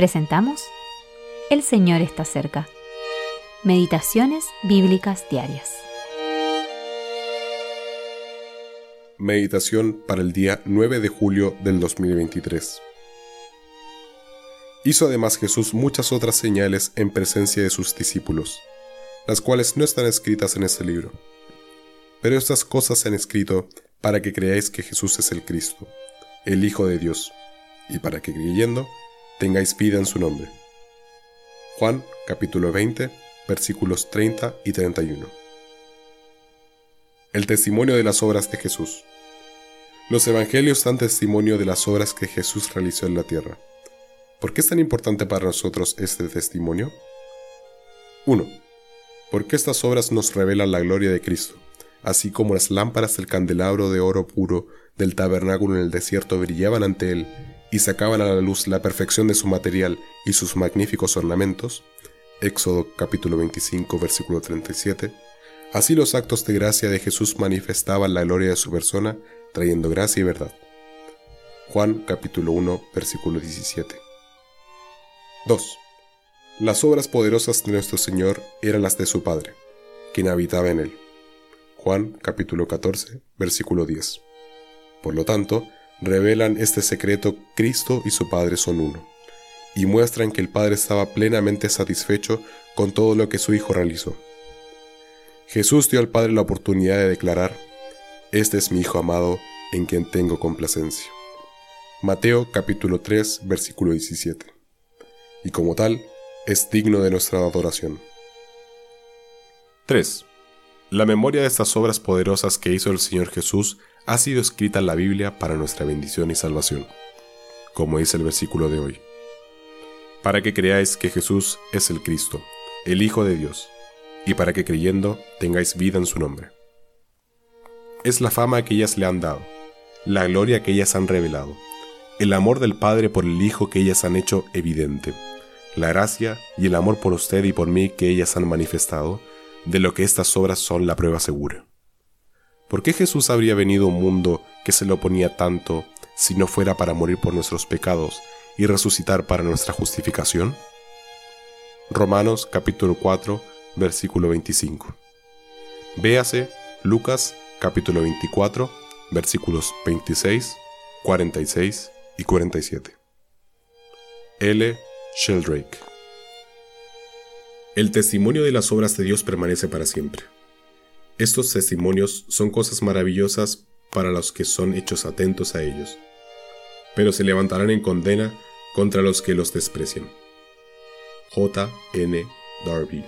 Presentamos El Señor está cerca. Meditaciones Bíblicas Diarias. Meditación para el día 9 de julio del 2023. Hizo además Jesús muchas otras señales en presencia de sus discípulos, las cuales no están escritas en este libro. Pero estas cosas se han escrito para que creáis que Jesús es el Cristo, el Hijo de Dios, y para que creyendo tengáis vida en su nombre. Juan capítulo 20 versículos 30 y 31. El testimonio de las obras de Jesús. Los evangelios dan testimonio de las obras que Jesús realizó en la tierra. ¿Por qué es tan importante para nosotros este testimonio? 1. Porque estas obras nos revelan la gloria de Cristo, así como las lámparas del candelabro de oro puro del tabernáculo en el desierto brillaban ante él y sacaban a la luz la perfección de su material y sus magníficos ornamentos, Éxodo capítulo 25 versículo 37, así los actos de gracia de Jesús manifestaban la gloria de su persona, trayendo gracia y verdad. Juan capítulo 1 versículo 17. 2. Las obras poderosas de nuestro Señor eran las de su Padre, quien habitaba en él. Juan capítulo 14 versículo 10. Por lo tanto, revelan este secreto Cristo y su Padre son uno, y muestran que el Padre estaba plenamente satisfecho con todo lo que su Hijo realizó. Jesús dio al Padre la oportunidad de declarar, Este es mi Hijo amado, en quien tengo complacencia. Mateo capítulo 3 versículo 17. Y como tal, es digno de nuestra adoración. 3. La memoria de estas obras poderosas que hizo el Señor Jesús ha sido escrita la Biblia para nuestra bendición y salvación, como dice el versículo de hoy. Para que creáis que Jesús es el Cristo, el Hijo de Dios, y para que creyendo tengáis vida en su nombre. Es la fama que ellas le han dado, la gloria que ellas han revelado, el amor del Padre por el Hijo que ellas han hecho evidente, la gracia y el amor por usted y por mí que ellas han manifestado, de lo que estas obras son la prueba segura. ¿Por qué Jesús habría venido a un mundo que se lo oponía tanto si no fuera para morir por nuestros pecados y resucitar para nuestra justificación? Romanos capítulo 4, versículo 25. Véase Lucas capítulo 24, versículos 26, 46 y 47. L. Sheldrake. El testimonio de las obras de Dios permanece para siempre. Estos testimonios son cosas maravillosas para los que son hechos atentos a ellos, pero se levantarán en condena contra los que los desprecian. J. N. Darby